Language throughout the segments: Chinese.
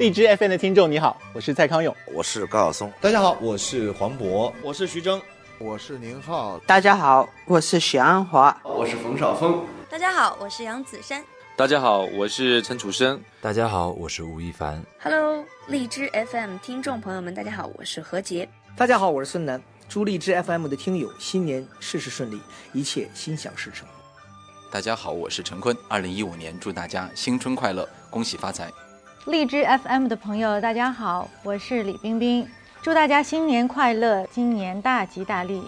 荔枝 FM 的听众你好，我是蔡康永，我是高晓松。大家好，我是黄渤，我是徐峥，我是宁浩。大家好，我是许鞍华，我是冯绍峰。大家好，我是杨子姗。大家好，我是陈楚生。大家好，我是吴亦凡。Hello，荔枝 FM 听众朋友们，大家好，我是何洁。大家好，我是孙楠。祝荔枝 FM 的听友新年事事顺利，一切心想事成。大家好，我是陈坤。二零一五年，祝大家新春快乐，恭喜发财。荔枝 FM 的朋友，大家好，我是李冰冰，祝大家新年快乐，今年大吉大利。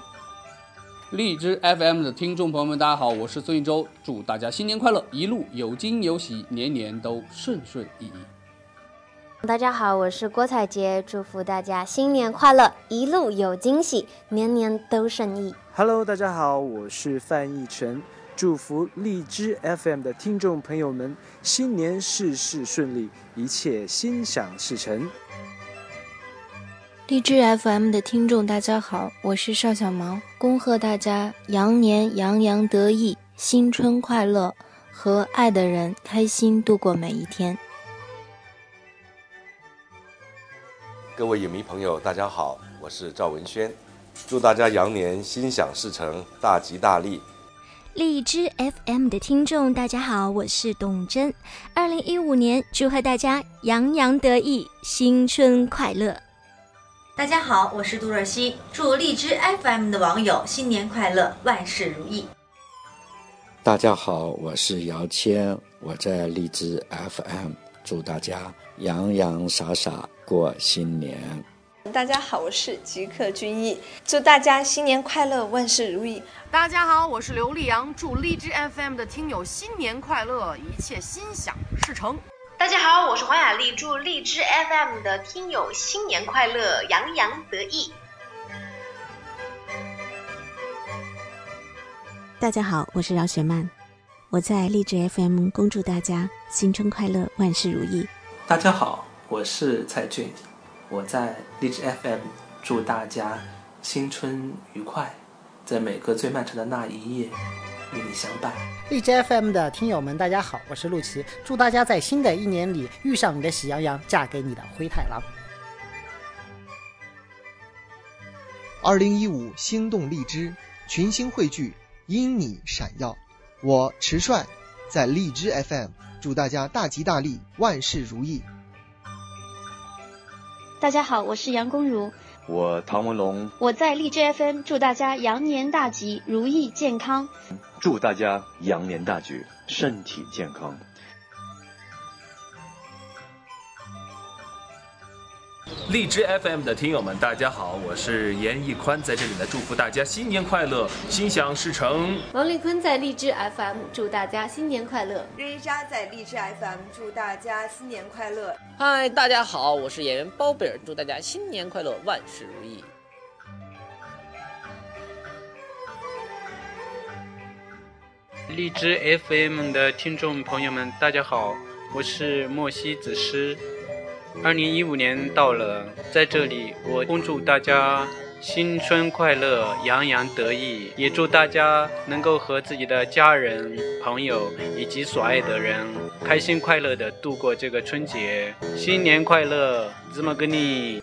荔枝 FM 的听众朋友们，大家好，我是孙一周，祝大家新年快乐，一路有惊有喜，年年都顺顺意意。大家好，我是郭采洁，祝福大家新年快乐，一路有惊喜，年年都顺意。Hello，大家好，我是范逸臣，祝福荔枝 FM 的听众朋友们新年事事顺利，一切心想事成。荔枝 FM 的听众大家好，我是邵小毛，恭贺大家羊年洋洋得意，新春快乐，和爱的人开心度过每一天。各位影迷朋友，大家好，我是赵文轩，祝大家羊年心想事成，大吉大利。荔枝 FM 的听众大家好，我是董真，二零一五年祝贺大家洋洋得意，新春快乐。大家好，我是杜若曦，祝荔枝 FM 的网友新年快乐，万事如意。大家好，我是姚谦，我在荔枝 FM，祝大家洋洋洒洒过新年。大家好，我是吉克隽逸，祝大家新年快乐，万事如意。大家好，我是刘力扬，祝荔枝 FM 的听友新年快乐，一切心想事成。大家好，我是黄雅莉，祝荔枝 FM 的听友新年快乐，洋洋得意。大家好，我是饶雪漫，我在荔枝 FM 恭祝大家新春快乐，万事如意。大家好，我是蔡俊，我在荔枝 FM 祝大家新春愉快，在每个最漫长的那一夜。与你相伴。荔枝 FM 的听友们，大家好，我是陆琪，祝大家在新的一年里遇上你的喜羊羊，嫁给你的灰太狼。二零一五心动荔枝，群星汇聚，因你闪耀。我迟帅在荔枝 FM 祝大家大吉大利，万事如意。大家好，我是杨恭如。我唐文龙，我在荔枝 FM 祝大家羊年大吉，如意健康。祝大家羊年大吉，身体健康。荔枝 FM 的听友们，大家好，我是严屹宽，在这里呢，祝福大家新年快乐，心想事成。王丽坤在荔枝 FM 祝大家新年快乐。任一莎在荔枝 FM 祝大家新年快乐。嗨，大家好，我是演员包贝尔，祝大家新年快乐，万事如意。荔枝 FM 的听众朋友们，大家好，我是莫西子诗。二零一五年到了，在这里我恭祝大家新春快乐，洋洋得意，也祝大家能够和自己的家人、朋友以及所爱的人开心快乐的度过这个春节。新年快乐，怎么跟你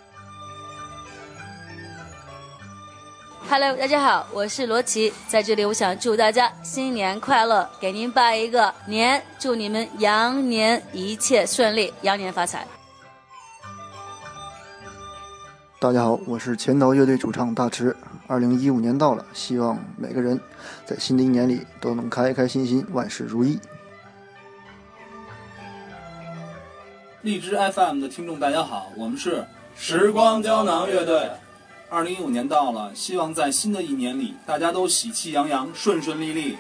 ？Hello，大家好，我是罗琦，在这里我想祝大家新年快乐，给您拜一个年，祝你们羊年一切顺利，羊年发财。大家好，我是前头乐队主唱大池。二零一五年到了，希望每个人在新的一年里都能开开心心，万事如意。荔枝 FM 的听众大家好，我们是时光胶囊乐队。二零一五年到了，希望在新的一年里，大家都喜气洋洋，顺顺利利。